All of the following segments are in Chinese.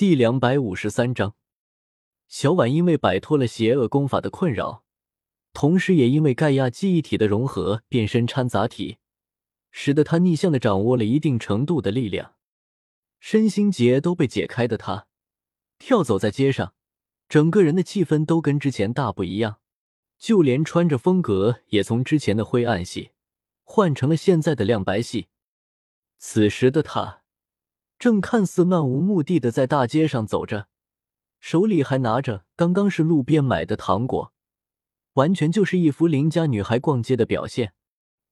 第两百五十三章，小婉因为摆脱了邪恶功法的困扰，同时也因为盖亚记忆体的融合变身掺杂体，使得她逆向的掌握了一定程度的力量，身心结都被解开的她，跳走在街上，整个人的气氛都跟之前大不一样，就连穿着风格也从之前的灰暗系换成了现在的亮白系。此时的她。正看似漫无目的的在大街上走着，手里还拿着刚刚是路边买的糖果，完全就是一副邻家女孩逛街的表现，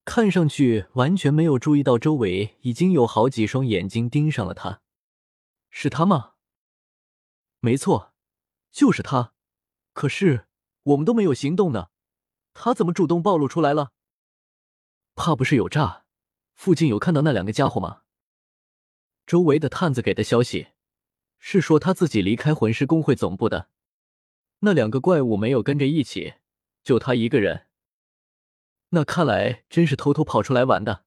看上去完全没有注意到周围已经有好几双眼睛盯上了她。是他吗？没错，就是他。可是我们都没有行动呢，他怎么主动暴露出来了？怕不是有诈？附近有看到那两个家伙吗？周围的探子给的消息是说他自己离开魂师工会总部的，那两个怪物没有跟着一起，就他一个人。那看来真是偷偷跑出来玩的。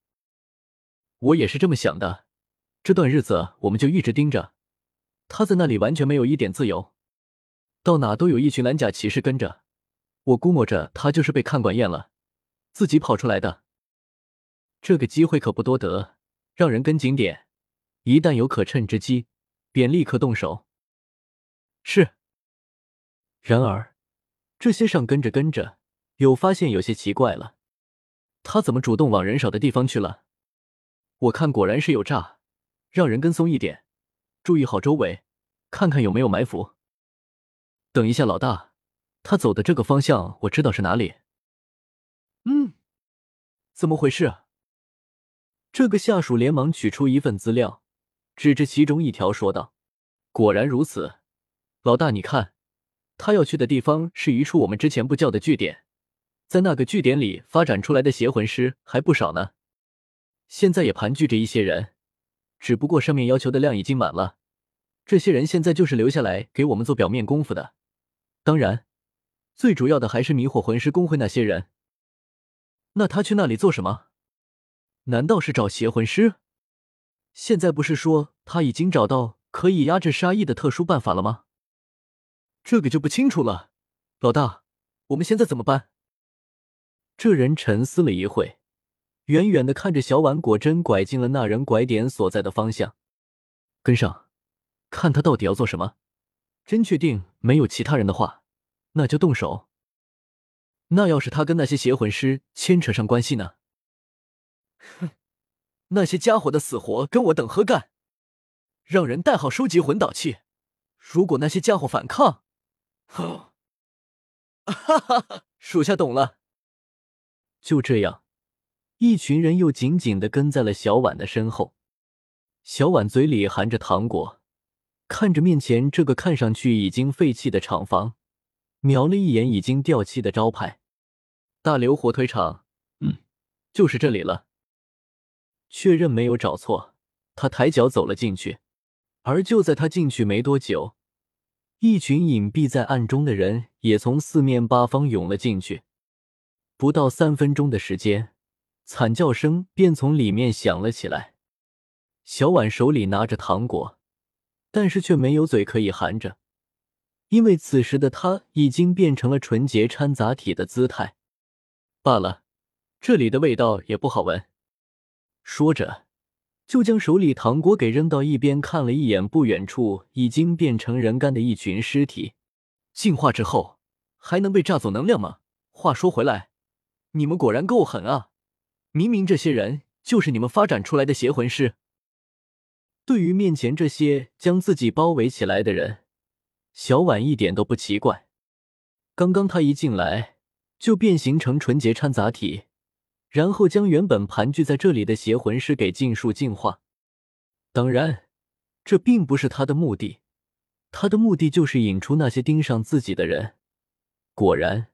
我也是这么想的。这段日子我们就一直盯着他，在那里完全没有一点自由，到哪都有一群蓝甲骑士跟着。我估摸着他就是被看管厌了，自己跑出来的。这个机会可不多得，让人跟紧点。一旦有可趁之机，便立刻动手。是。然而，这些上跟着跟着，有发现有些奇怪了。他怎么主动往人少的地方去了？我看果然是有诈，让人跟踪一点，注意好周围，看看有没有埋伏。等一下，老大，他走的这个方向我知道是哪里。嗯，怎么回事？这个下属连忙取出一份资料。指着其中一条说道：“果然如此，老大，你看，他要去的地方是一处我们之前不叫的据点，在那个据点里发展出来的邪魂师还不少呢。现在也盘踞着一些人，只不过上面要求的量已经满了。这些人现在就是留下来给我们做表面功夫的。当然，最主要的还是迷惑魂师工会那些人。那他去那里做什么？难道是找邪魂师？”现在不是说他已经找到可以压制杀意的特殊办法了吗？这个就不清楚了。老大，我们现在怎么办？这人沉思了一会，远远的看着小婉，果真拐进了那人拐点所在的方向，跟上，看他到底要做什么。真确定没有其他人的话，那就动手。那要是他跟那些邪魂师牵扯上关系呢？哼。那些家伙的死活跟我等何干？让人带好收集魂导器。如果那些家伙反抗，哼哈哈哈！属下懂了。就这样，一群人又紧紧的跟在了小婉的身后。小婉嘴里含着糖果，看着面前这个看上去已经废弃的厂房，瞄了一眼已经掉漆的招牌“大刘火腿厂”。嗯，就是这里了。确认没有找错，他抬脚走了进去。而就在他进去没多久，一群隐蔽在暗中的人也从四面八方涌了进去。不到三分钟的时间，惨叫声便从里面响了起来。小婉手里拿着糖果，但是却没有嘴可以含着，因为此时的他已经变成了纯洁掺杂体的姿态。罢了，这里的味道也不好闻。说着，就将手里糖果给扔到一边，看了一眼不远处已经变成人干的一群尸体。进化之后还能被榨走能量吗？话说回来，你们果然够狠啊！明明这些人就是你们发展出来的邪魂师。对于面前这些将自己包围起来的人，小婉一点都不奇怪。刚刚他一进来就变形成纯洁掺杂体。然后将原本盘踞在这里的邪魂师给尽数净化。当然，这并不是他的目的，他的目的就是引出那些盯上自己的人。果然，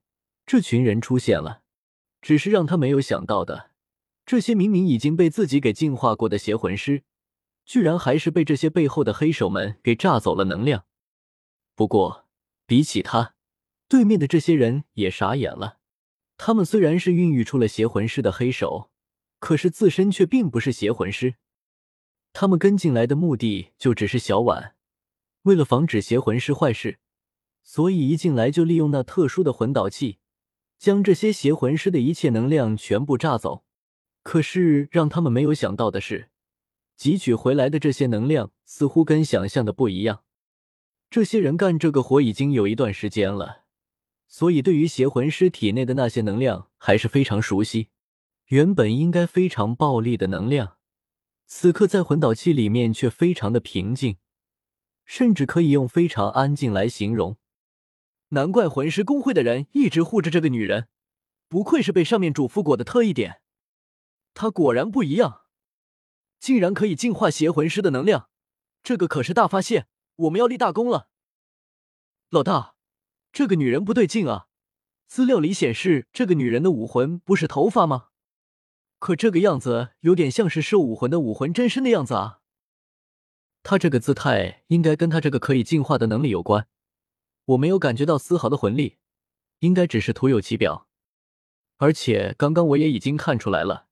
这群人出现了。只是让他没有想到的，这些明明已经被自己给净化过的邪魂师，居然还是被这些背后的黑手们给榨走了能量。不过，比起他，对面的这些人也傻眼了。他们虽然是孕育出了邪魂师的黑手，可是自身却并不是邪魂师。他们跟进来的目的就只是小婉，为了防止邪魂师坏事，所以一进来就利用那特殊的魂导器，将这些邪魂师的一切能量全部炸走。可是让他们没有想到的是，汲取回来的这些能量似乎跟想象的不一样。这些人干这个活已经有一段时间了，所以对于邪魂师体内的那些能量还是非常熟悉。原本应该非常暴力的能量，此刻在魂导器里面却非常的平静，甚至可以用非常安静来形容。难怪魂师公会的人一直护着这个女人，不愧是被上面嘱咐过的特异点。她果然不一样，竟然可以净化邪魂师的能量，这个可是大发现，我们要立大功了。老大，这个女人不对劲啊！资料里显示，这个女人的武魂不是头发吗？可这个样子有点像是兽武魂的武魂真身的样子啊！他这个姿态应该跟他这个可以进化的能力有关。我没有感觉到丝毫的魂力，应该只是徒有其表。而且刚刚我也已经看出来了，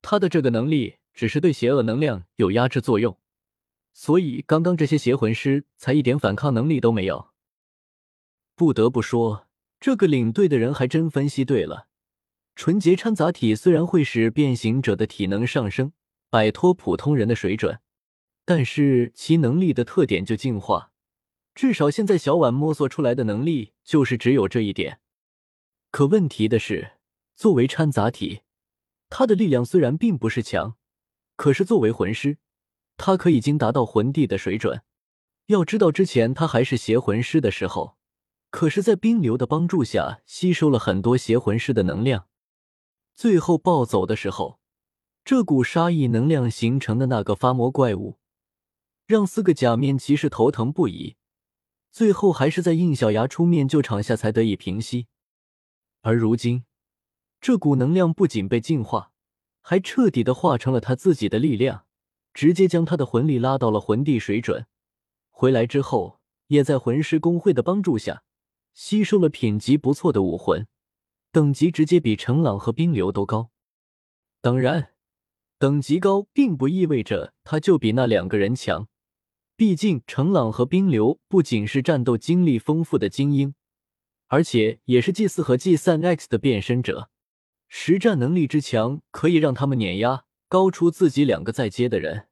他的这个能力只是对邪恶能量有压制作用，所以刚刚这些邪魂师才一点反抗能力都没有。不得不说，这个领队的人还真分析对了。纯洁掺杂体虽然会使变形者的体能上升，摆脱普通人的水准，但是其能力的特点就进化。至少现在小婉摸索出来的能力就是只有这一点。可问题的是，作为掺杂体，他的力量虽然并不是强，可是作为魂师，他可已经达到魂帝的水准。要知道，之前他还是邪魂师的时候，可是在冰流的帮助下吸收了很多邪魂师的能量。最后暴走的时候，这股杀意能量形成的那个发魔怪物，让四个假面骑士头疼不已。最后还是在应小牙出面救场下才得以平息。而如今，这股能量不仅被净化，还彻底的化成了他自己的力量，直接将他的魂力拉到了魂帝水准。回来之后，也在魂师工会的帮助下，吸收了品级不错的武魂。等级直接比程朗和冰流都高，当然，等级高并不意味着他就比那两个人强。毕竟程朗和冰流不仅是战斗经历丰富的精英，而且也是祭祀和祭散 X 的变身者，实战能力之强可以让他们碾压高出自己两个在阶的人。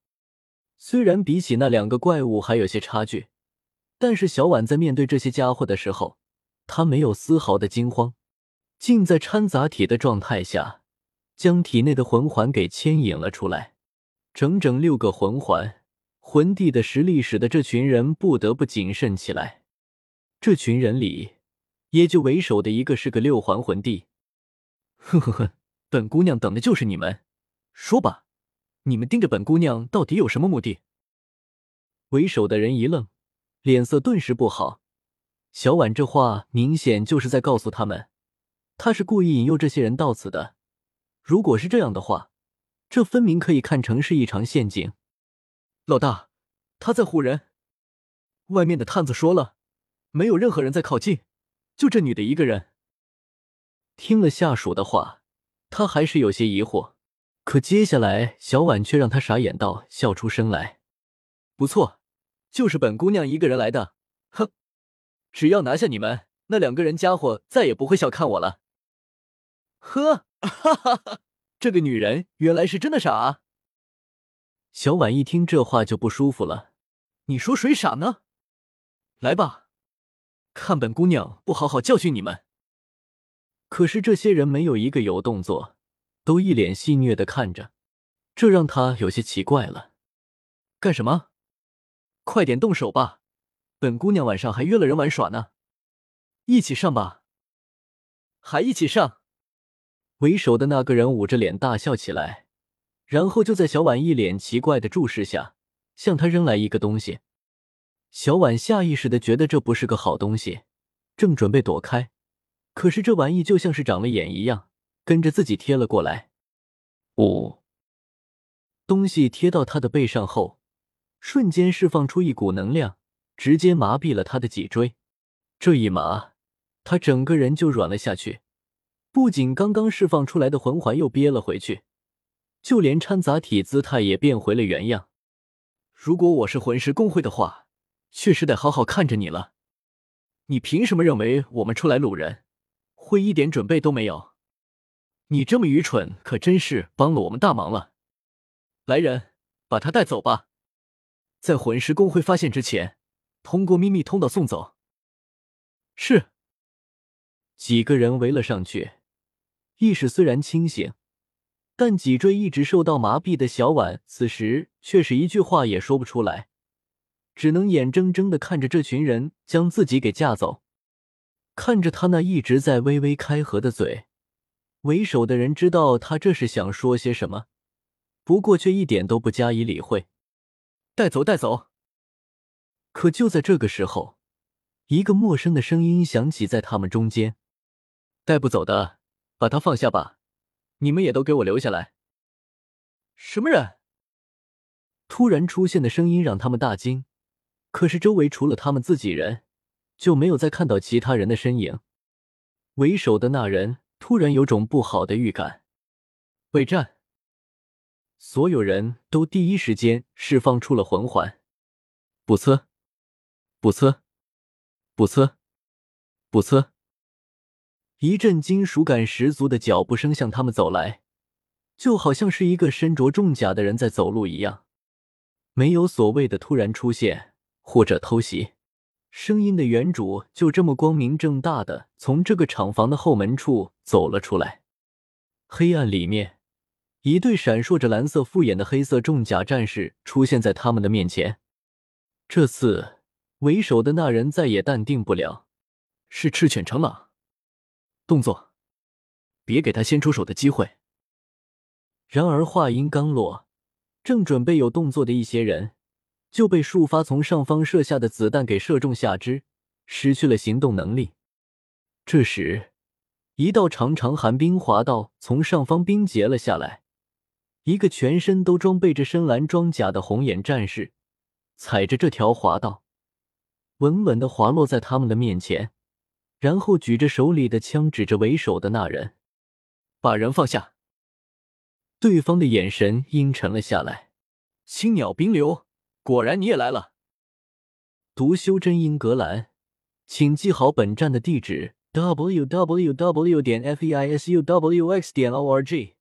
虽然比起那两个怪物还有些差距，但是小婉在面对这些家伙的时候，他没有丝毫的惊慌。竟在掺杂体的状态下，将体内的魂环给牵引了出来，整整六个魂环，魂帝的实力使得这群人不得不谨慎起来。这群人里，也就为首的一个是个六环魂帝。呵呵呵，本姑娘等的就是你们，说吧，你们盯着本姑娘到底有什么目的？为首的人一愣，脸色顿时不好。小婉这话明显就是在告诉他们。他是故意引诱这些人到此的。如果是这样的话，这分明可以看成是一场陷阱。老大，他在唬人。外面的探子说了，没有任何人在靠近，就这女的一个人。听了下属的话，他还是有些疑惑。可接下来，小婉却让他傻眼到笑出声来。不错，就是本姑娘一个人来的。哼，只要拿下你们，那两个人家伙再也不会小看我了。呵，哈哈哈！这个女人原来是真的傻啊！小婉一听这话就不舒服了。你说谁傻呢？来吧，看本姑娘不好好教训你们！可是这些人没有一个有动作，都一脸戏谑的看着，这让他有些奇怪了。干什么？快点动手吧！本姑娘晚上还约了人玩耍呢。一起上吧！还一起上！为首的那个人捂着脸大笑起来，然后就在小婉一脸奇怪的注视下，向他扔来一个东西。小婉下意识的觉得这不是个好东西，正准备躲开，可是这玩意就像是长了眼一样，跟着自己贴了过来。五，东西贴到他的背上后，瞬间释放出一股能量，直接麻痹了他的脊椎。这一麻，他整个人就软了下去。不仅刚刚释放出来的魂环又憋了回去，就连掺杂体姿态也变回了原样。如果我是魂师公会的话，确实得好好看着你了。你凭什么认为我们出来掳人会一点准备都没有？你这么愚蠢，可真是帮了我们大忙了。来人，把他带走吧，在魂师公会发现之前，通过秘密通道送走。是。几个人围了上去，意识虽然清醒，但脊椎一直受到麻痹的小婉，此时却是一句话也说不出来。只能眼睁睁的看着这群人将自己给架走，看着他那一直在微微开合的嘴，为首的人知道他这是想说些什么，不过却一点都不加以理会。带走，带走。可就在这个时候，一个陌生的声音响起在他们中间：“带不走的，把他放下吧！你们也都给我留下来。”什么人？突然出现的声音让他们大惊。可是周围除了他们自己人，就没有再看到其他人的身影。为首的那人突然有种不好的预感，备战。所有人都第一时间释放出了魂环，不测，不测，不测，不测。一阵金属感十足的脚步声向他们走来，就好像是一个身着重甲的人在走路一样，没有所谓的突然出现。或者偷袭，声音的原主就这么光明正大的从这个厂房的后门处走了出来。黑暗里面，一对闪烁着蓝色复眼的黑色重甲战士出现在他们的面前。这次为首的那人再也淡定不了，是赤犬成狼。动作，别给他先出手的机会。然而话音刚落，正准备有动作的一些人。就被数发从上方射下的子弹给射中下肢，失去了行动能力。这时，一道长长寒冰滑道从上方冰结了下来，一个全身都装备着深蓝装甲的红眼战士，踩着这条滑道，稳稳的滑落在他们的面前，然后举着手里的枪指着为首的那人，把人放下。对方的眼神阴沉了下来，青鸟冰流。果然你也来了，独修真英格兰，请记好本站的地址：w w w. 点 f e i s u w x. 点 o r g。